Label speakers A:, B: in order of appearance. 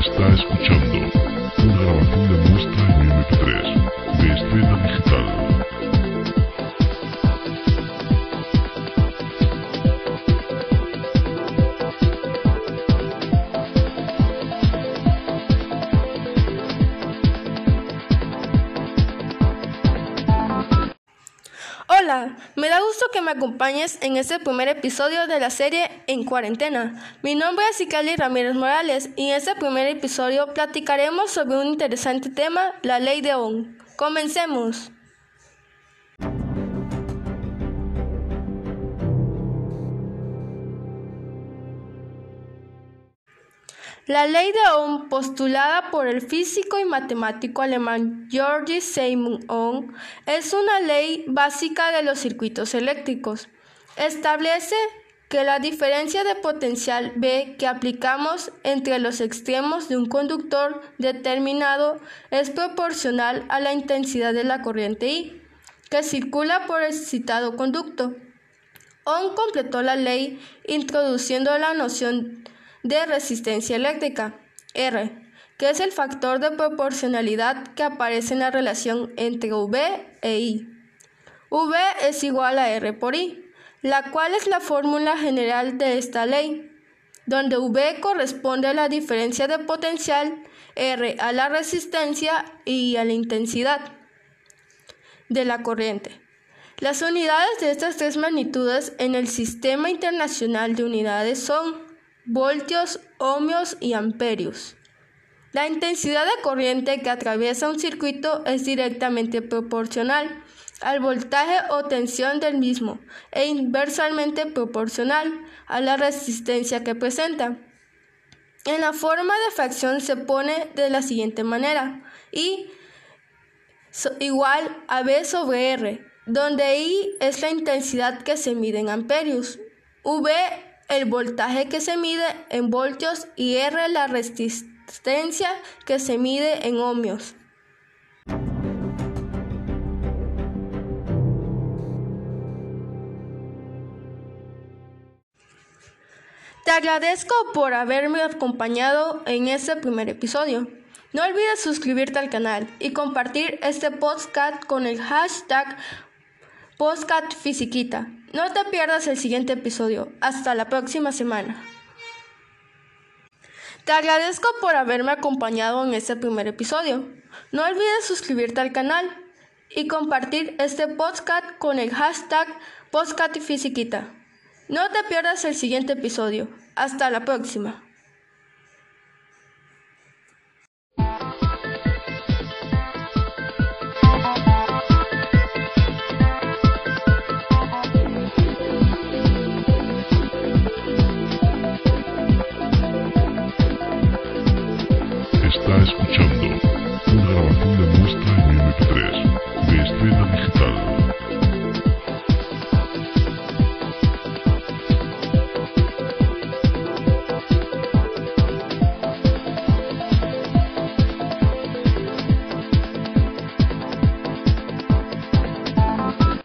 A: Está escuchando una grabación de muestra en MP3 de Estrella Digital.
B: Hola, me da gusto que me acompañes en este primer episodio de la serie En Cuarentena. Mi nombre es Icali Ramírez Morales y en este primer episodio platicaremos sobre un interesante tema, la ley de Ohm. Comencemos. La ley de Ohm, postulada por el físico y matemático alemán George Simon Ohm, es una ley básica de los circuitos eléctricos. Establece que la diferencia de potencial B que aplicamos entre los extremos de un conductor determinado es proporcional a la intensidad de la corriente I que circula por el citado conducto. Ohm completó la ley introduciendo la noción de resistencia eléctrica, R, que es el factor de proporcionalidad que aparece en la relación entre V e I. V es igual a R por I, la cual es la fórmula general de esta ley, donde V corresponde a la diferencia de potencial, R a la resistencia y a la intensidad de la corriente. Las unidades de estas tres magnitudes en el Sistema Internacional de Unidades son voltios, ohmios y amperios. La intensidad de corriente que atraviesa un circuito es directamente proporcional al voltaje o tensión del mismo e inversamente proporcional a la resistencia que presenta. En la forma de fracción se pone de la siguiente manera: I igual a B sobre R, donde I es la intensidad que se mide en amperios, V el voltaje que se mide en voltios y R la resistencia que se mide en ohmios. Te agradezco por haberme acompañado en este primer episodio. No olvides suscribirte al canal y compartir este podcast con el hashtag PostcatFisiquita. No te pierdas el siguiente episodio. Hasta la próxima semana. Te agradezco por haberme acompañado en este primer episodio. No olvides suscribirte al canal y compartir este podcast con el hashtag PostcatFisiquita. No te pierdas el siguiente episodio. Hasta la próxima.
A: Está escuchando una grabación de muestra en MP3 de Estrella Digital.